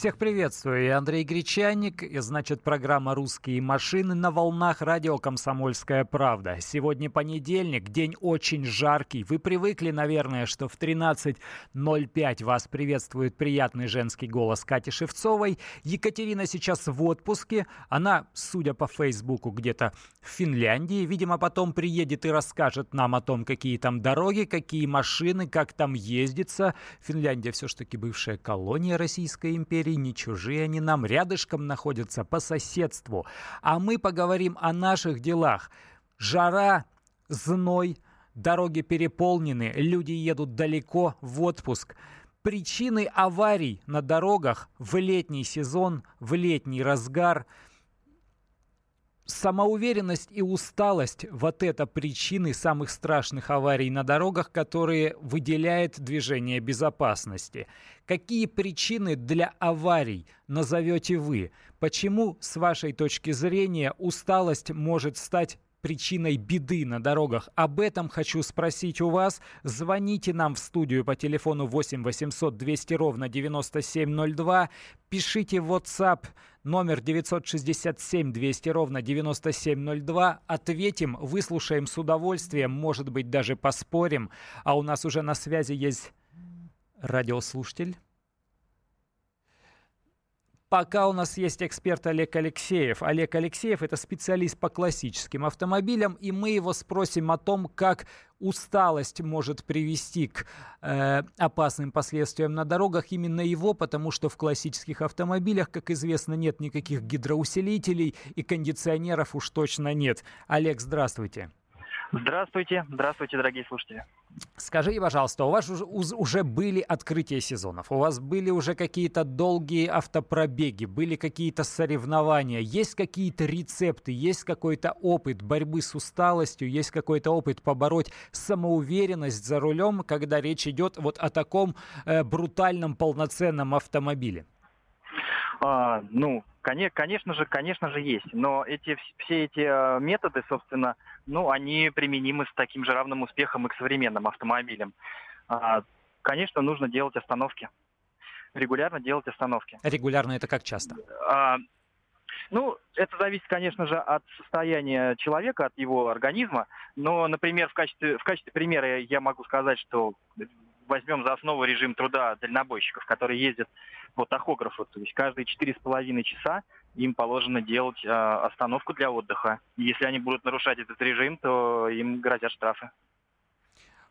Всех приветствую, я Андрей Гречаник, и значит программа «Русские машины» на волнах радио «Комсомольская правда». Сегодня понедельник, день очень жаркий. Вы привыкли, наверное, что в 13.05 вас приветствует приятный женский голос Кати Шевцовой. Екатерина сейчас в отпуске, она, судя по Фейсбуку, где-то в Финляндии. Видимо, потом приедет и расскажет нам о том, какие там дороги, какие машины, как там ездится. Финляндия все-таки бывшая колония Российской империи империи, не чужие они нам, рядышком находятся по соседству. А мы поговорим о наших делах. Жара, зной, дороги переполнены, люди едут далеко в отпуск. Причины аварий на дорогах в летний сезон, в летний разгар – самоуверенность и усталость – вот это причины самых страшных аварий на дорогах, которые выделяет движение безопасности. Какие причины для аварий назовете вы? Почему, с вашей точки зрения, усталость может стать причиной беды на дорогах. Об этом хочу спросить у вас. Звоните нам в студию по телефону 8 800 200 ровно 9702. Пишите в WhatsApp номер 967 200 ровно 9702. Ответим, выслушаем с удовольствием, может быть, даже поспорим. А у нас уже на связи есть радиослушатель. Пока у нас есть эксперт Олег Алексеев. Олег Алексеев – это специалист по классическим автомобилям, и мы его спросим о том, как усталость может привести к э, опасным последствиям на дорогах. Именно его, потому что в классических автомобилях, как известно, нет никаких гидроусилителей и кондиционеров уж точно нет. Олег, здравствуйте. Здравствуйте, здравствуйте, дорогие слушатели. Скажите, пожалуйста, у вас уже были открытия сезонов, у вас были уже какие-то долгие автопробеги, были какие-то соревнования, есть какие-то рецепты, есть какой-то опыт борьбы с усталостью, есть какой-то опыт побороть самоуверенность за рулем, когда речь идет вот о таком э, брутальном полноценном автомобиле? А, ну, конечно же, конечно же есть. Но эти, все эти э, методы, собственно, ну, они применимы с таким же равным успехом и к современным автомобилям. А, конечно, нужно делать остановки. Регулярно делать остановки. Регулярно это как часто? А, ну, это зависит, конечно же, от состояния человека, от его организма. Но, например, в качестве, в качестве примера я могу сказать, что возьмем за основу режим труда дальнобойщиков, которые ездят по тахографу, то есть каждые четыре с половиной часа им положено делать э, остановку для отдыха. Если они будут нарушать этот режим, то им грозят штрафы.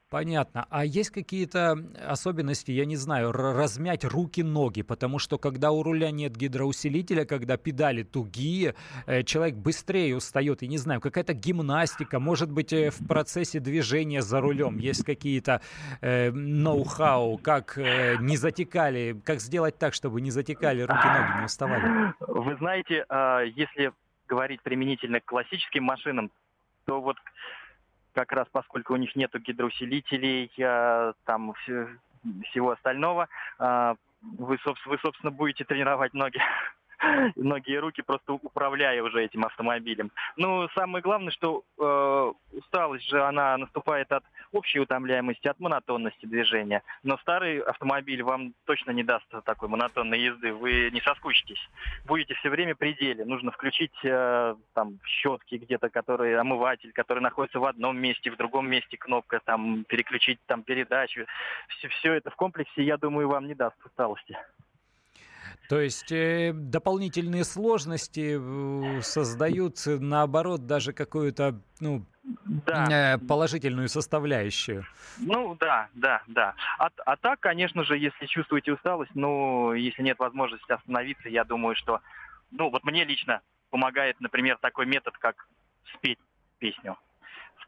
Понятно. А есть какие-то особенности, я не знаю, размять руки-ноги? Потому что когда у руля нет гидроусилителя, когда педали тугие, э, человек быстрее устает. И не знаю, какая-то гимнастика, может быть, э, в процессе движения за рулем есть какие-то э, ноу-хау, как э, не затекали, как сделать так, чтобы не затекали руки-ноги, не уставали? Вы знаете, э, если говорить применительно к классическим машинам, то вот как раз поскольку у них нет гидроусилителей, э, там всего остального, э, вы, вы, собственно, будете тренировать ноги ноги и руки, просто управляя уже этим автомобилем. Ну, самое главное, что э, усталость же, она наступает от общей утомляемости, от монотонности движения. Но старый автомобиль вам точно не даст такой монотонной езды. Вы не соскучитесь. Будете все время при деле. Нужно включить э, там щетки где-то, которые омыватель, который находится в одном месте, в другом месте кнопка, там переключить там передачу. Все, все это в комплексе, я думаю, вам не даст усталости. То есть э, дополнительные сложности э, создают, наоборот, даже какую-то ну, да. э, положительную составляющую. Ну да, да, да. А, а так, конечно же, если чувствуете усталость, ну, если нет возможности остановиться, я думаю, что, ну, вот мне лично помогает, например, такой метод, как спеть песню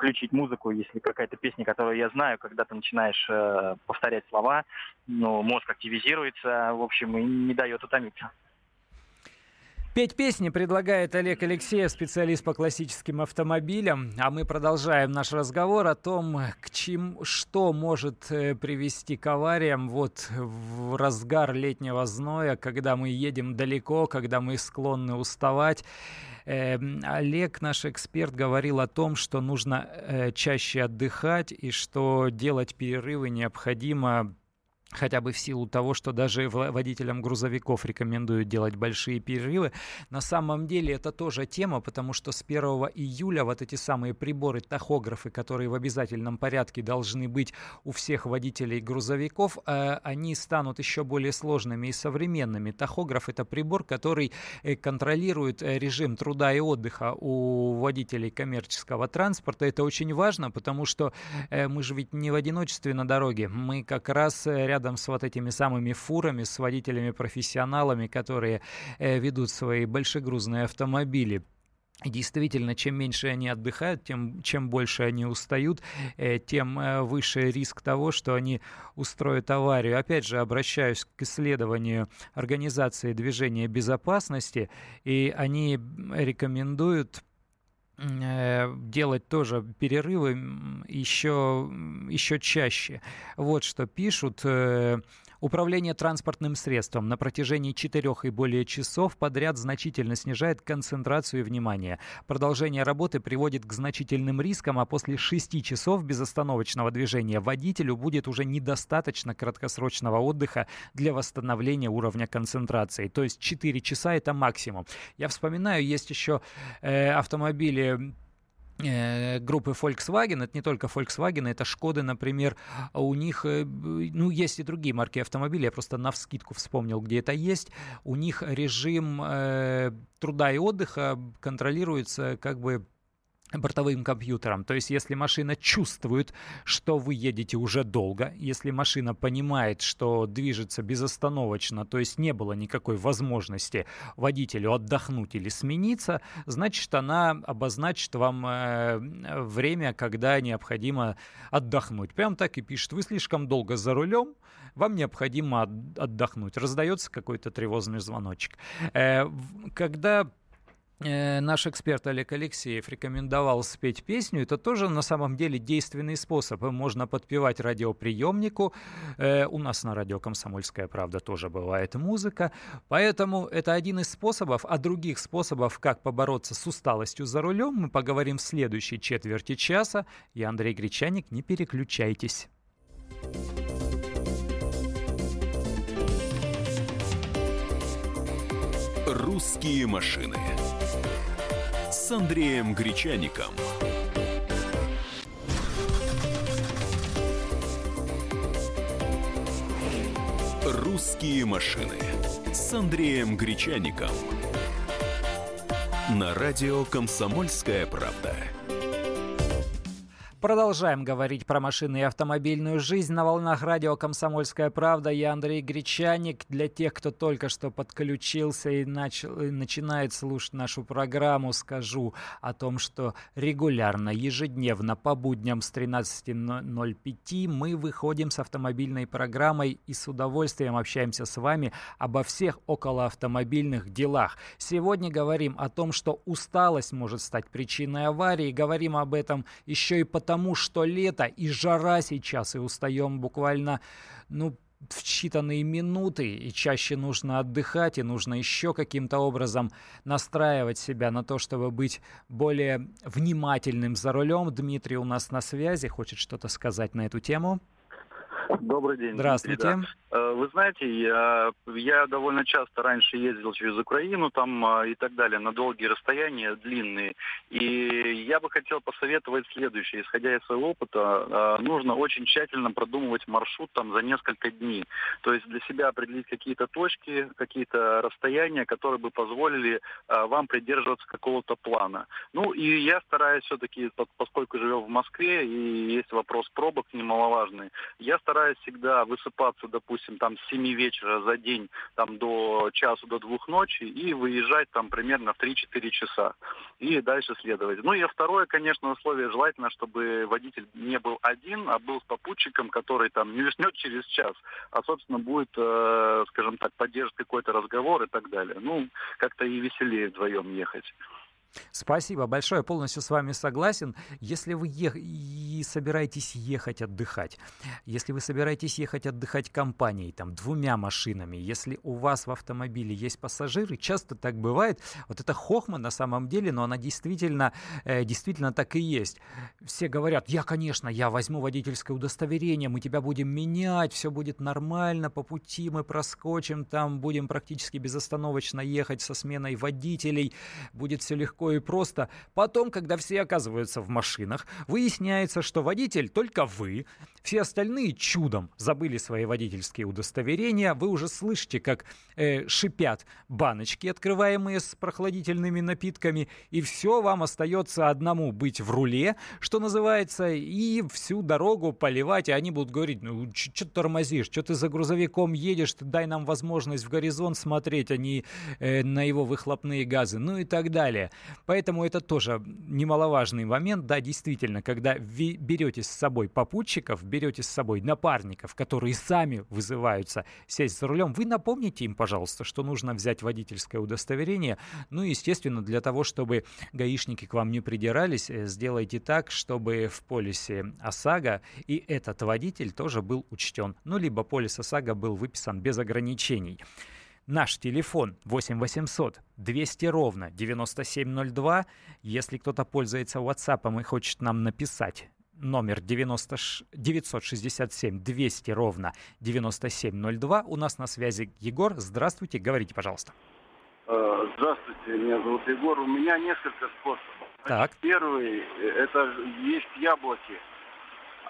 включить музыку, если какая-то песня, которую я знаю, когда ты начинаешь э, повторять слова, ну, мозг активизируется, в общем, и не дает утомиться. Петь песни предлагает Олег Алексеев, специалист по классическим автомобилям. А мы продолжаем наш разговор о том, к чем, что может э, привести к авариям вот в разгар летнего зноя, когда мы едем далеко, когда мы склонны уставать. Э, Олег, наш эксперт, говорил о том, что нужно э, чаще отдыхать и что делать перерывы необходимо хотя бы в силу того, что даже водителям грузовиков рекомендуют делать большие перерывы. На самом деле это тоже тема, потому что с 1 июля вот эти самые приборы, тахографы, которые в обязательном порядке должны быть у всех водителей грузовиков, э, они станут еще более сложными и современными. Тахограф это прибор, который э, контролирует э, режим труда и отдыха у водителей коммерческого транспорта. Это очень важно, потому что мы же ведь не в одиночестве на дороге. Мы как раз рядом рядом с вот этими самыми фурами, с водителями-профессионалами, которые э, ведут свои большегрузные автомобили. Действительно, чем меньше они отдыхают, тем чем больше они устают, э, тем э, выше риск того, что они устроят аварию. Опять же, обращаюсь к исследованию Организации движения безопасности, и они рекомендуют делать тоже перерывы еще, еще чаще. Вот что пишут. Управление транспортным средством на протяжении четырех и более часов подряд значительно снижает концентрацию внимания. Продолжение работы приводит к значительным рискам, а после шести часов безостановочного движения водителю будет уже недостаточно краткосрочного отдыха для восстановления уровня концентрации. То есть 4 часа это максимум. Я вспоминаю, есть еще э, автомобили группы Volkswagen, это не только Volkswagen, это Шкоды, например, у них, э, ну, есть и другие марки автомобилей, я просто на вскидку вспомнил, где это есть, у них режим э, труда и отдыха контролируется как бы бортовым компьютером. То есть, если машина чувствует, что вы едете уже долго, если машина понимает, что движется безостановочно, то есть не было никакой возможности водителю отдохнуть или смениться, значит, она обозначит вам э, время, когда необходимо отдохнуть. Прям так и пишет. Вы слишком долго за рулем, вам необходимо отдохнуть. Раздается какой-то тревожный звоночек. Э, когда наш эксперт Олег Алексеев рекомендовал спеть песню. Это тоже на самом деле действенный способ. Можно подпевать радиоприемнику. Э, у нас на радио «Комсомольская правда» тоже бывает музыка. Поэтому это один из способов. А других способов, как побороться с усталостью за рулем, мы поговорим в следующей четверти часа. Я Андрей Гречаник. Не переключайтесь. «Русские машины» с Андреем Гречаником. «Русские машины» с Андреем Гречаником. На радио «Комсомольская правда». Продолжаем говорить про машины и автомобильную жизнь на волнах радио «Комсомольская правда». Я Андрей Гречаник. Для тех, кто только что подключился и, начал, и начинает слушать нашу программу, скажу о том, что регулярно, ежедневно, по будням с 13.05 мы выходим с автомобильной программой и с удовольствием общаемся с вами обо всех околоавтомобильных делах. Сегодня говорим о том, что усталость может стать причиной аварии. Говорим об этом еще и потому, потому что лето и жара сейчас, и устаем буквально, ну, в считанные минуты, и чаще нужно отдыхать, и нужно еще каким-то образом настраивать себя на то, чтобы быть более внимательным за рулем. Дмитрий у нас на связи, хочет что-то сказать на эту тему. Добрый день. Здравствуйте. Дмитрий, да. Э, вы знаете, я, я довольно часто раньше ездил через Украину там а, и так далее, на долгие расстояния, длинные. И я бы хотел посоветовать следующее. Исходя из своего опыта, а, нужно очень тщательно продумывать маршрут там за несколько дней. То есть для себя определить какие-то точки, какие-то расстояния, которые бы позволили а, вам придерживаться какого-то плана. Ну и я стараюсь все-таки, поскольку живем в Москве и есть вопрос пробок немаловажный, я стараюсь стараюсь всегда высыпаться, допустим, там с 7 вечера за день там до часу, до двух ночи и выезжать там примерно в 3-4 часа и дальше следовать. Ну и второе, конечно, условие желательно, чтобы водитель не был один, а был с попутчиком, который там не уснет через час, а, собственно, будет, э, скажем так, поддерживать какой-то разговор и так далее. Ну, как-то и веселее вдвоем ехать. Спасибо большое, полностью с вами согласен. Если вы ех... и собираетесь ехать отдыхать, если вы собираетесь ехать отдыхать компанией, там, двумя машинами, если у вас в автомобиле есть пассажиры, часто так бывает, вот это хохма на самом деле, но она действительно, э, действительно так и есть. Все говорят, я, конечно, я возьму водительское удостоверение, мы тебя будем менять, все будет нормально, по пути мы проскочим, там будем практически безостановочно ехать со сменой водителей, будет все легко легко и просто. Потом, когда все оказываются в машинах, выясняется, что водитель только вы, все остальные чудом забыли свои водительские удостоверения. Вы уже слышите, как э, шипят баночки, открываемые с прохладительными напитками, и все вам остается одному быть в руле, что называется, и всю дорогу поливать, и они будут говорить, ну, что ты тормозишь, что ты за грузовиком едешь, ты дай нам возможность в горизонт смотреть, а не э, на его выхлопные газы, ну и так далее. Поэтому это тоже немаловажный момент, да, действительно, когда вы берете с собой попутчиков, берете с собой напарников, которые сами вызываются сесть за рулем, вы напомните им, пожалуйста, что нужно взять водительское удостоверение. Ну, естественно, для того, чтобы гаишники к вам не придирались, э, сделайте так, чтобы в полисе ОСАГО и этот водитель тоже был учтен. Ну, либо полис ОСАГО был выписан без ограничений. Наш телефон 8 800 200 ровно 9702. Если кто-то пользуется WhatsApp и хочет нам написать, номер 90, 967 200 ровно 9702. У нас на связи Егор. Здравствуйте, говорите, пожалуйста. Э, здравствуйте, меня зовут Егор. У меня несколько способов. Так. Первый – это есть яблоки.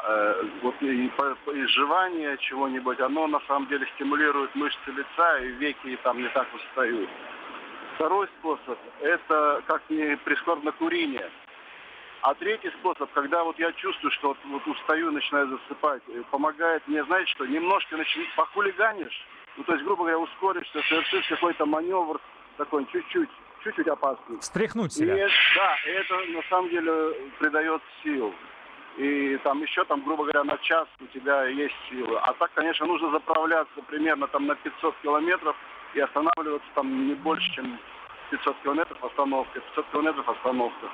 Э, вот и изживание чего-нибудь, оно на самом деле стимулирует мышцы лица, и веки там не так устают. Второй способ – это, как ни прискорбно, курение. А третий способ, когда вот я чувствую, что вот, вот устаю, начинаю засыпать, э, помогает мне, знаете что, немножко начать похулиганишь, ну то есть, грубо говоря, ускоришься, совершишь какой-то маневр такой чуть-чуть, чуть-чуть опасный. Встряхнуть себя. И, да, это на самом деле придает сил и там еще, там, грубо говоря, на час у тебя есть силы. А так, конечно, нужно заправляться примерно там на 500 километров и останавливаться там не больше, чем 500 километров остановка, 500 километров остановка.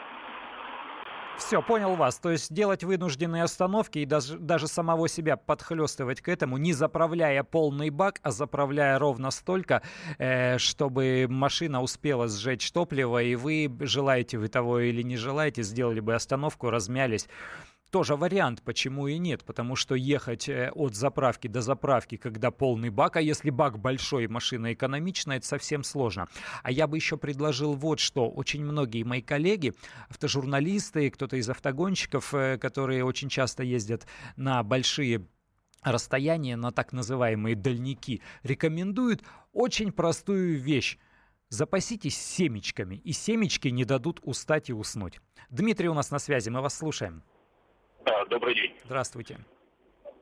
Все, понял вас. То есть делать вынужденные остановки и даже, даже самого себя подхлестывать к этому, не заправляя полный бак, а заправляя ровно столько, э, чтобы машина успела сжечь топливо, и вы, желаете вы того или не желаете, сделали бы остановку, размялись тоже вариант, почему и нет, потому что ехать э, от заправки до заправки, когда полный бак, а если бак большой, машина экономичная, это совсем сложно. А я бы еще предложил вот что. Очень многие мои коллеги, автожурналисты, кто-то из автогонщиков, э, которые очень часто ездят на большие расстояния, на так называемые дальники, рекомендуют очень простую вещь. Запаситесь семечками, и семечки не дадут устать и уснуть. Дмитрий у нас на связи, мы вас слушаем. Да, добрый день. Здравствуйте.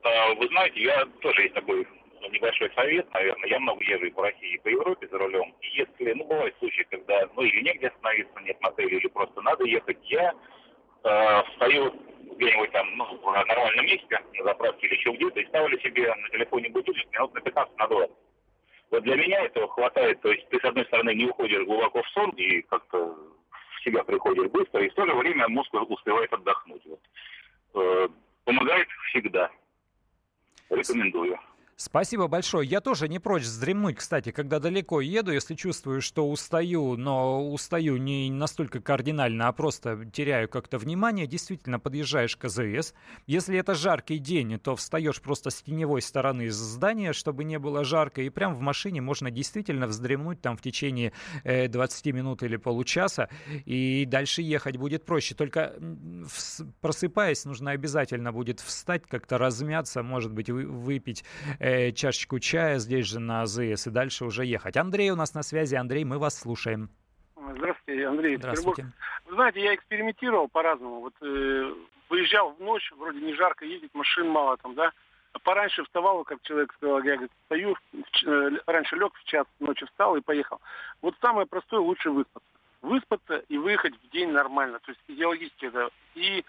А, вы знаете, я тоже есть такой небольшой совет, наверное. Я много езжу по России и по Европе за рулем. И если, ну, бывают случаи, когда, ну, или негде остановиться, нет мотеля, или просто надо ехать, я э, встаю где-нибудь там, ну, в нормальном месте, на заправке или еще где-то, и ставлю себе на телефоне будильник минут на 15 на 20. Вот для меня этого хватает, то есть ты, с одной стороны, не уходишь глубоко в сон и как-то в себя приходишь быстро, и в то же время мозг успевает отдохнуть. Вот. Э, помогает всегда. Рекомендую. Спасибо большое. Я тоже не прочь вздремнуть, кстати, когда далеко еду, если чувствую, что устаю, но устаю не настолько кардинально, а просто теряю как-то внимание, действительно подъезжаешь к АЗС. Если это жаркий день, то встаешь просто с теневой стороны здания, чтобы не было жарко, и прям в машине можно действительно вздремнуть там в течение 20 э, минут или получаса, и дальше ехать будет проще. Только просыпаясь, нужно обязательно будет встать, как-то размяться, может быть, выпить э, чашечку чая здесь же на АЗС и дальше уже ехать. Андрей у нас на связи. Андрей, мы вас слушаем. Здравствуйте, Андрей. Здравствуйте. Петербург. Вы знаете, я экспериментировал по-разному. Вот э, выезжал в ночь, вроде не жарко ездить, машин мало там, да. пораньше вставал, как человек сказал, я говорит, встаю, э, раньше лег в час ночи встал и поехал. Вот самое простое, лучше выспаться. Выспаться и выехать в день нормально, то есть идеологически это. И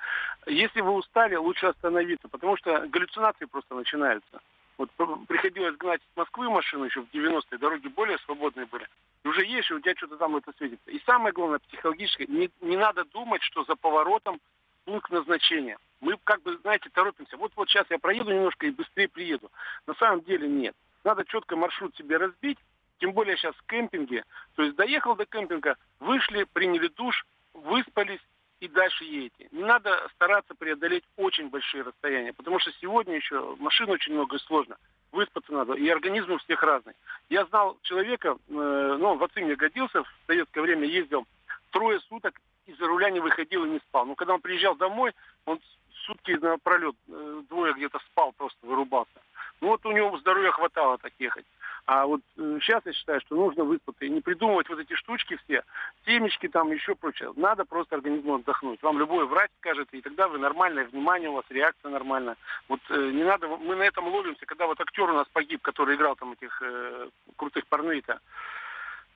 если вы устали, лучше остановиться, потому что галлюцинации просто начинаются. Вот приходилось гнать из Москвы машину еще в 90-е, дороги более свободные были. И уже есть, и у тебя что-то там это светится. И самое главное, психологически, не, не надо думать, что за поворотом пункт назначения. Мы как бы, знаете, торопимся. Вот вот сейчас я проеду немножко и быстрее приеду. На самом деле нет. Надо четко маршрут себе разбить, тем более сейчас в кемпинге. То есть доехал до кемпинга, вышли, приняли душ, выспались, и дальше едете. Не надо стараться преодолеть очень большие расстояния, потому что сегодня еще машин очень много и сложно. Выспаться надо, и организм у всех разный. Я знал человека, э, ну, в отцы мне годился, в советское время ездил трое суток, из-за руля не выходил и не спал. Но когда он приезжал домой, он сутки напролет, э, двое где-то спал, просто вырубался. Ну вот у него здоровья хватало так ехать. А вот э, сейчас я считаю, что нужно выспаться и не придумывать вот эти штучки все, темечки там, еще прочее. Надо просто организму отдохнуть. Вам любой врач скажет, и тогда вы нормальное внимание, у вас реакция нормальная. Вот э, не надо, мы на этом ловимся, когда вот актер у нас погиб, который играл там этих э, крутых парней-то,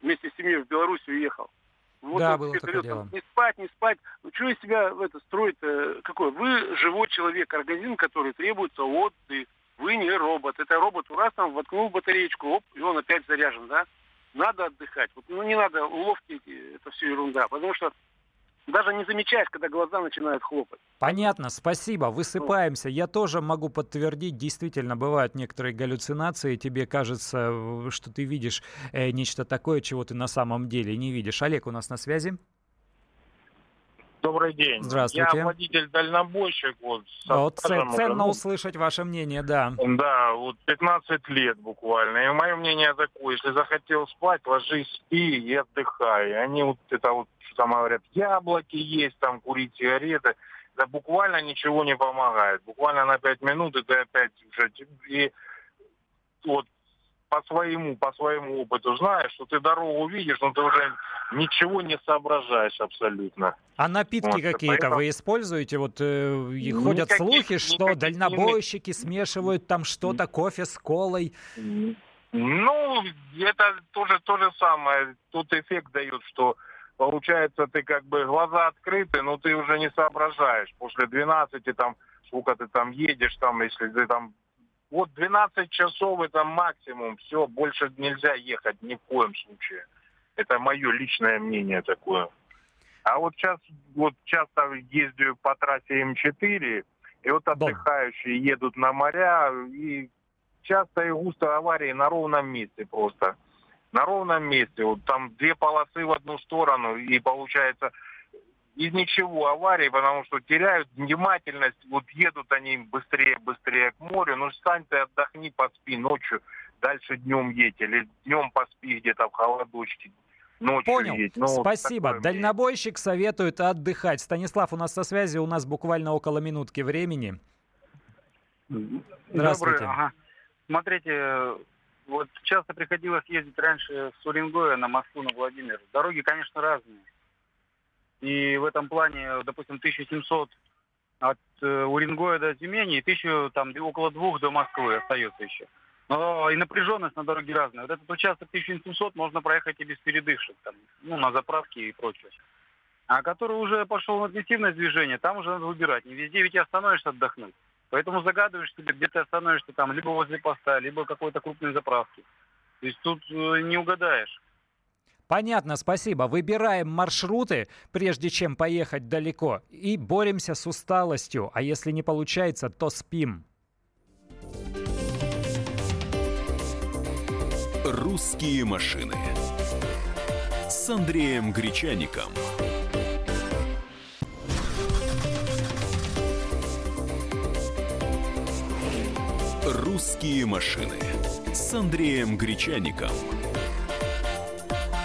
вместе с семьей в Беларусь уехал. Вот да, было такое дело. Не спать, не спать. Ну, что из себя в это строит? Какой? Вы живой человек, организм, который требуется отдых, вы не робот. Это робот у раз там воткнул батареечку, оп, и он опять заряжен, да? Надо отдыхать. Вот, ну, не надо уловки, это все ерунда. Потому что даже не замечаешь, когда глаза начинают хлопать. Понятно, спасибо. Высыпаемся. Я тоже могу подтвердить, действительно, бывают некоторые галлюцинации. Тебе кажется, что ты видишь э, нечто такое, чего ты на самом деле не видишь. Олег у нас на связи. Добрый день. Здравствуйте. Я водитель-дальнобойщик. Вот, вот ценно услышать ваше мнение, да. Да, вот 15 лет буквально. И мое мнение такое, если захотел спать, ложись, спи и отдыхай. Они вот это вот, там говорят, яблоки есть, там курить сигареты. Да буквально ничего не помогает. Буквально на 5 минут и ты опять уже... И вот по своему, по своему опыту знаешь, что ты дорогу видишь, но ты уже ничего не соображаешь абсолютно. А напитки вот, какие-то поэтому... вы используете? Вот э, ходят никаких, слухи, что никаких дальнобойщики не... смешивают там что-то, кофе с колой. Ну, это тоже то же самое. Тут эффект дает, что получается, ты как бы глаза открыты, но ты уже не соображаешь. После 12 там, сколько ты там едешь, там, если ты там вот 12 часов это максимум, все, больше нельзя ехать ни в коем случае. Это мое личное мнение такое. А вот сейчас, вот часто ездю по трассе М4, и вот отдыхающие едут на моря, и часто и густо аварии на ровном месте просто. На ровном месте. Вот там две полосы в одну сторону, и получается из ничего аварии, потому что теряют внимательность, вот едут они быстрее, быстрее к морю, ну встань ты, отдохни, поспи ночью, дальше днем едь, или днем поспи где-то в холодочке, ночью Понял. едь. Ну, Спасибо. Дальнобойщик советует отдыхать. Станислав у нас со связи, у нас буквально около минутки времени. Здравствуйте. Добрый, ага. Смотрите, вот часто приходилось ездить раньше с Уренгоя на Москву, на Владимир. Дороги, конечно, разные. И в этом плане, допустим, 1700 от э, Уренгоя до Тюмени и 1000, там, около двух до Москвы остается еще. Но и напряженность на дороге разная. Вот этот участок 1700 можно проехать и без передышек, там, ну, на заправке и прочее. А который уже пошел на интенсивное движение, там уже надо выбирать. Не везде ведь остановишься отдохнуть. Поэтому загадываешь себе, где ты остановишься там, либо возле поста, либо какой-то крупной заправки. То есть тут э, не угадаешь. Понятно, спасибо. Выбираем маршруты, прежде чем поехать далеко, и боремся с усталостью. А если не получается, то спим. «Русские машины» с Андреем Гречаником. «Русские машины» с Андреем Гречаником –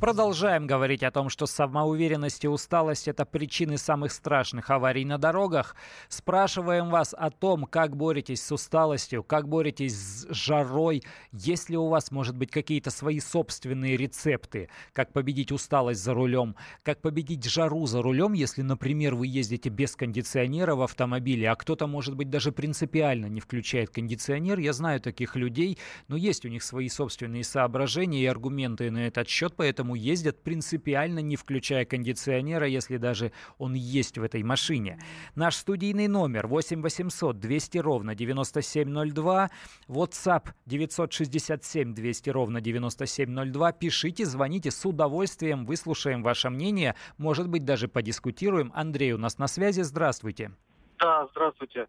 Продолжаем говорить о том, что самоуверенность и усталость – это причины самых страшных аварий на дорогах. Спрашиваем вас о том, как боретесь с усталостью, как боретесь с жарой. Есть ли у вас, может быть, какие-то свои собственные рецепты, как победить усталость за рулем, как победить жару за рулем, если, например, вы ездите без кондиционера в автомобиле, а кто-то, может быть, даже принципиально не включает кондиционер. Я знаю таких людей, но есть у них свои собственные соображения и аргументы на этот счет, поэтому поэтому ездят принципиально не включая кондиционера, если даже он есть в этой машине. Наш студийный номер 8 800 200 ровно 9702, WhatsApp 967 200 ровно 9702. Пишите, звоните с удовольствием, выслушаем ваше мнение, может быть, даже подискутируем. Андрей у нас на связи, здравствуйте. Да, здравствуйте.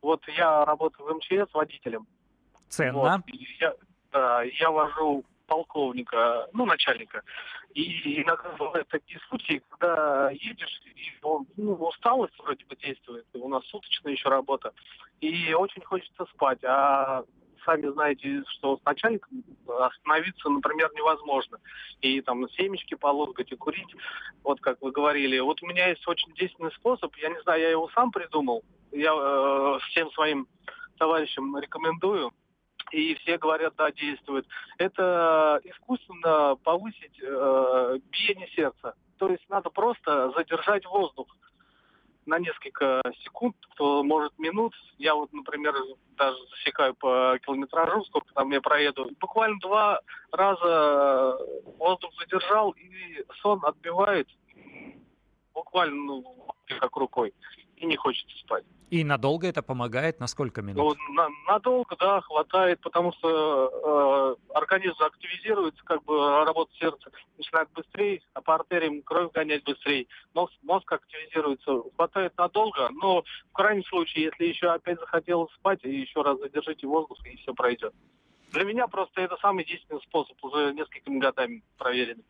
Вот я работаю в МЧС водителем. Ценно. Вот, я, да, я вожу полковника, ну, начальника. И иногда бывают такие случаи, когда едешь, и ну, усталость вроде бы действует, у нас суточная еще работа, и очень хочется спать, а сами знаете, что с начальником остановиться, например, невозможно. И там семечки полоскать и курить, вот как вы говорили. Вот у меня есть очень действенный способ, я не знаю, я его сам придумал, я э, всем своим товарищам рекомендую и все говорят, да, действует. Это искусственно повысить э, биение сердца. То есть надо просто задержать воздух на несколько секунд, кто может минут. Я вот, например, даже засекаю по километражу, сколько там я проеду. Буквально два раза воздух задержал, и сон отбивает буквально ну, как рукой. И не хочется спать. И надолго это помогает? На сколько минут? Ну, на, надолго, да, хватает, потому что э, организм активизируется, как бы работа сердца начинает быстрее, а по артериям кровь гонять быстрее. Мозг, мозг активизируется. Хватает надолго, но в крайнем случае, если еще опять захотелось спать, еще раз задержите воздух, и все пройдет. Для меня просто это самый действенный способ, уже несколькими годами проверенный.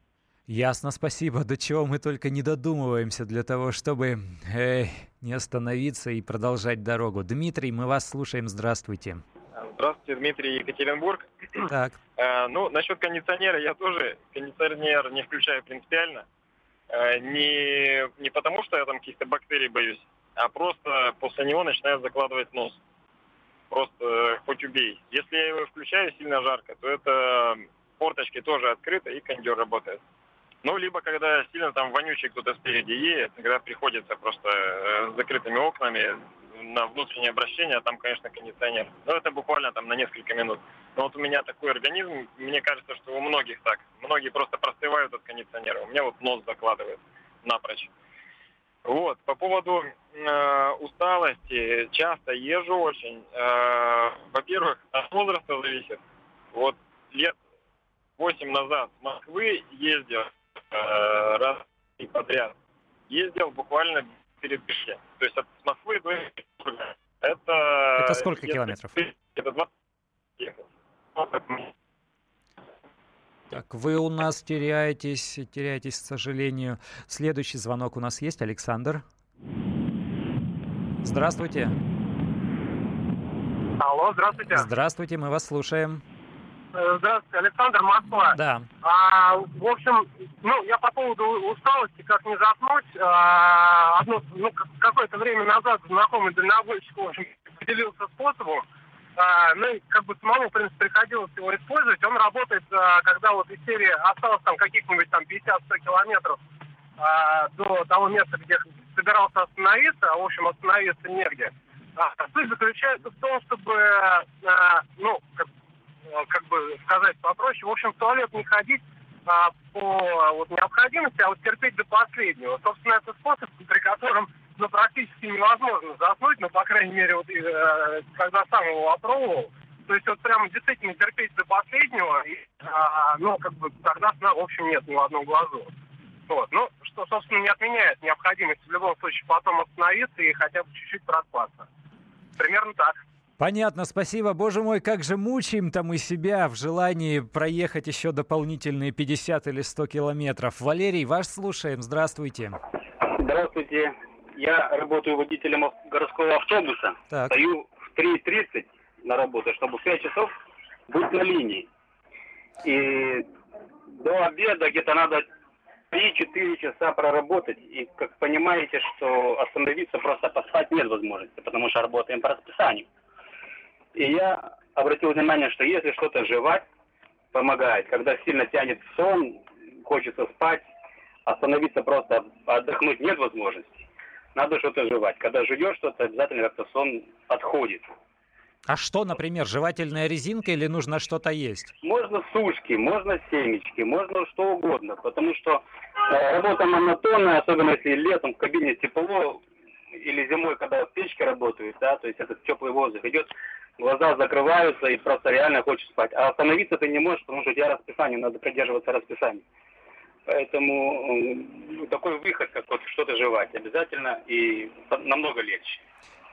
Ясно, спасибо. До чего мы только не додумываемся для того, чтобы э, не остановиться и продолжать дорогу. Дмитрий, мы вас слушаем. Здравствуйте. Здравствуйте, Дмитрий Екатеринбург. Так. Э, ну, насчет кондиционера я тоже кондиционер не включаю принципиально. Э, не, не потому, что я там каких-то бактерий боюсь, а просто после него начинаю закладывать нос. Просто э, хоть убей. Если я его включаю сильно жарко, то это форточки тоже открыты и кондер работает. Ну, либо когда сильно там вонючий кто-то спереди едет, когда приходится просто э, с закрытыми окнами на внутреннее обращение, а там, конечно, кондиционер. Но это буквально там на несколько минут. Но вот у меня такой организм, мне кажется, что у многих так. Многие просто простывают от кондиционера. У меня вот нос закладывает напрочь. Вот, по поводу э, усталости, часто езжу очень. Э, во-первых, от возраста зависит. Вот лет 8 назад с Москвы ездил, раз и подряд. Ездил буквально перед Бишке. То есть от Москвы до. Это... Это сколько километров? Это 20 Так, вы у нас теряетесь, теряетесь, к сожалению. Следующий звонок у нас есть, Александр. Здравствуйте. Алло, здравствуйте. Здравствуйте, мы вас слушаем. Э, здравствуйте, Александр, Москва. Да. А, в общем, ну, я по поводу усталости, как не заснуть, а, одно, ну, какое-то время назад знакомый дальнобойщик, в общем, поделился способом, а, ну, и как бы самому, в принципе, приходилось его использовать. Он работает, а, когда вот из серии осталось там каких-нибудь там 50-100 километров а, до того места, где собирался остановиться, а, в общем, остановиться негде. А, суть заключается в том, чтобы, а, ну, как как бы сказать попроще, в общем, в туалет не ходить а, по вот, необходимости, а вот терпеть до последнего. Собственно, это способ, при котором ну, практически невозможно заснуть, ну, по крайней мере, вот, э, когда сам его опробовал. То есть вот прямо действительно терпеть до последнего, и, а, ну, как бы тогда сна, в общем, нет ни в одном глазу. Вот. Ну, что, собственно, не отменяет необходимость в любом случае потом остановиться и хотя бы чуть-чуть проспаться. Примерно так. Понятно, спасибо. Боже мой, как же мучаем-то мы себя в желании проехать еще дополнительные 50 или 100 километров. Валерий, ваш слушаем. Здравствуйте. Здравствуйте. Я работаю водителем городского автобуса. Так. Стою в 3.30 на работу, чтобы в 5 часов быть на линии. И до обеда где-то надо 3-4 часа проработать. И как понимаете, что остановиться просто поспать нет возможности, потому что работаем по расписанию. И я обратил внимание, что если что-то жевать, помогает. Когда сильно тянет в сон, хочется спать, остановиться просто отдохнуть нет возможности. Надо что-то жевать. Когда жуешь что-то, обязательно как-то сон отходит. А что, например, жевательная резинка или нужно что-то есть? Можно сушки, можно семечки, можно что угодно, потому что э, работа монотонная, особенно если летом в кабине тепло, или зимой, когда в печке работают, да, то есть этот теплый воздух идет, глаза закрываются и просто реально хочешь спать. А остановиться ты не можешь, потому что у тебя расписание, надо придерживаться расписания. Поэтому ну, такой выход, как вот что-то жевать, обязательно и намного легче.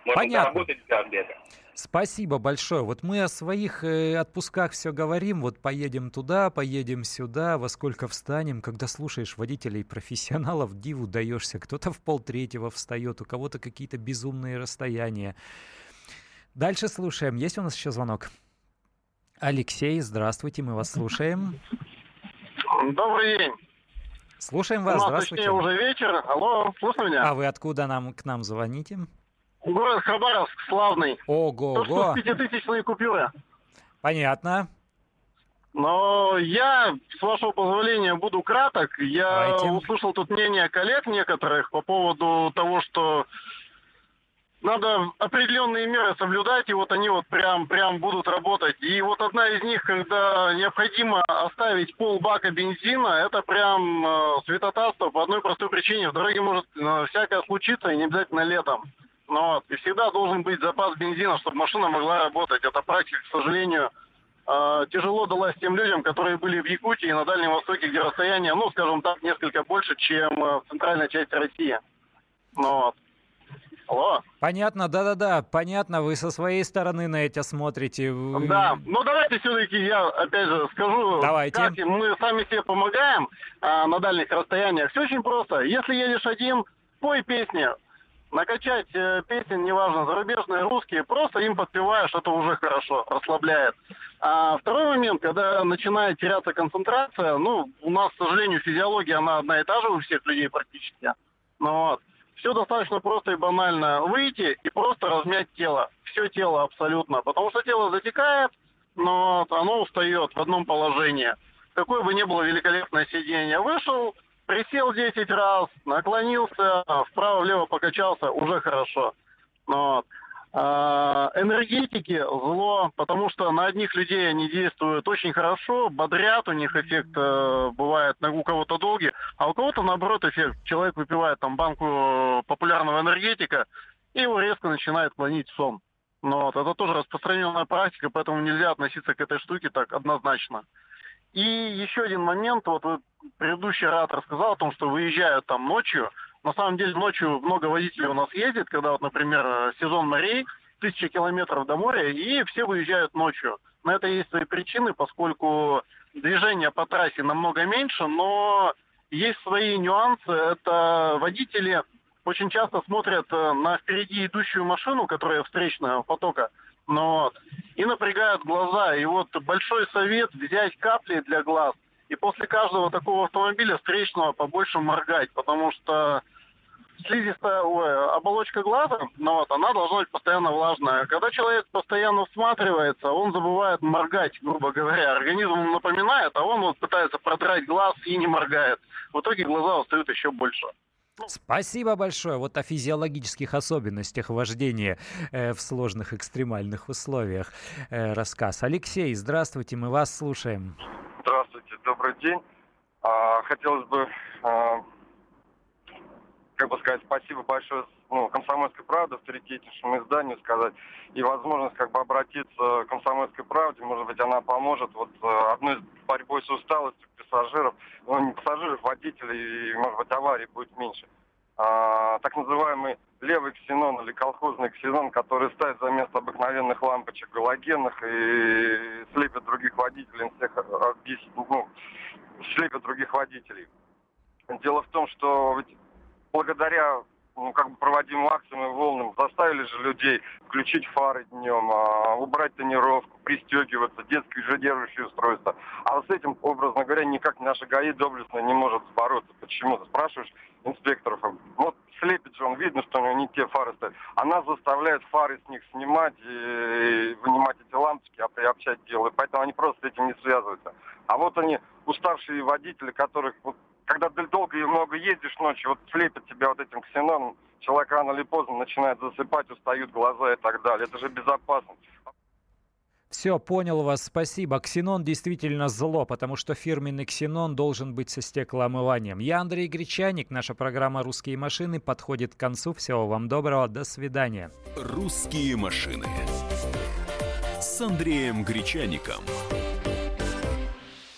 Можно Понятно. работать до обеда. Спасибо большое. Вот мы о своих э, отпусках все говорим. Вот поедем туда, поедем сюда, во сколько встанем. Когда слушаешь водителей профессионалов, диву даешься. Кто-то в полтретьего встает, у кого-то какие-то безумные расстояния. Дальше слушаем. Есть у нас еще звонок? Алексей, здравствуйте, мы вас слушаем. Добрый день. Слушаем У вас, нас, здравствуйте. точнее, уже вечер. Алло, слышно меня? А вы откуда нам, к нам звоните? Город Хабаровск, славный. То, что Ого-го. пятитысячные купюры. Понятно. Но я, с вашего позволения, буду краток. Я Давайте. услышал тут мнение коллег некоторых по поводу того, что надо определенные меры соблюдать, и вот они вот прям, прям будут работать. И вот одна из них, когда необходимо оставить полбака бензина, это прям э, святотатство по одной простой причине. В дороге может э, всякое случиться, и не обязательно летом. Ну вот. И всегда должен быть запас бензина, чтобы машина могла работать. Эта практика, к сожалению, э, тяжело далась тем людям, которые были в Якутии и на Дальнем Востоке, где расстояние, ну, скажем так, несколько больше, чем э, в центральной части России. Ну вот. Алло. Понятно, да-да-да, понятно, вы со своей стороны на это смотрите. Вы- Да, ну давайте все-таки я опять же скажу, Давайте. как мы сами себе помогаем а, на дальних расстояниях. Все очень просто. Если едешь один, пой песни. Накачать э, песен, неважно, зарубежные, русские, просто им подпеваешь, это уже хорошо, расслабляет. А второй момент, когда начинает теряться концентрация, ну, у нас, к сожалению, физиология, она одна и та же у всех людей практически. Ну вот. Все достаточно просто и банально. Выйти и просто размять тело. Все тело абсолютно. Потому что тело затекает, но оно устает в одном положении. Какое бы ни было великолепное сидение. Вышел, присел 10 раз, наклонился, вправо-влево покачался, уже хорошо. Ну Вот. А, энергетики зло, потому что на одних людей они действуют очень хорошо, бодрят, у них эффект э, бывает на- у кого-то долгий, а у кого-то наоборот эффект. Человек выпивает там банку популярного энергетика, и его резко начинает клонить сон. Ну, вот, это тоже распространенная практика, поэтому нельзя относиться к этой штуке так однозначно. И еще один момент, вот предыдущий оратор сказал о том, что выезжают там ночью. На самом деле ночью много водителей у нас ездит, когда вот, например, э, сезон морей, тысяча километров до моря, и все выезжают ночью. На это есть свои причины, поскольку движение по трассе намного меньше, но есть свои нюансы. Это водители очень часто смотрят э, на впереди идущую машину, которая встречная потока, ну вот, и напрягают глаза. И вот большой совет взять капли для глаз и после каждого такого автомобиля встречного побольше моргать, потому что слизистая ой, оболочка глаза, ну вот, она должна быть постоянно влажная. Когда человек постоянно всматривается, он забывает моргать, грубо говоря. Организм ему напоминает, а он вот пытается продрать глаз и не моргает. В итоге глаза устают еще больше. Спасибо большое. Вот о физиологических особенностях вождения э, в сложных экстремальных условиях э, рассказ. Алексей, здравствуйте, мы вас слушаем. Добрый день. А, хотелось бы, а, как бы сказать, спасибо большое ну, «Комсомольской правде», авторитетнейшему изданию сказать, и возможность как бы обратиться к «Комсомольской правде», может быть, она поможет вот а, одной из борьбой с усталостью пассажиров, ну, не пассажиров, водителей, и, может быть, аварий будет меньше. А, так называемый левый ксенон или колхозный ксенон, который ставит за место обыкновенных лампочек галогенных и слепит других водителей, всех а, ну, слепит других водителей. Дело в том, что благодаря ну, как бы проводимую акцию мы волнам заставили же людей включить фары днем, а, убрать тонировку, пристегиваться, детские ежедержащие устройства. А с этим, образно говоря, никак наша ГАИ доблестно не может бороться. Почему? Ты спрашиваешь инспекторов. Вот слепит же он, видно, что у него не те фары стоят. Она заставляет фары с них снимать и вынимать эти лампочки, а приобщать дело. И поэтому они просто с этим не связываются. А вот они, уставшие водители, которых вот когда ты долго и много ездишь ночью, вот слепят тебя вот этим ксеноном, человек рано или поздно начинает засыпать, устают глаза и так далее. Это же безопасно. Все, понял вас, спасибо. Ксенон действительно зло, потому что фирменный ксенон должен быть со стеклоомыванием. Я Андрей Гречаник, наша программа «Русские машины» подходит к концу. Всего вам доброго, до свидания. «Русские машины» с Андреем Гречаником.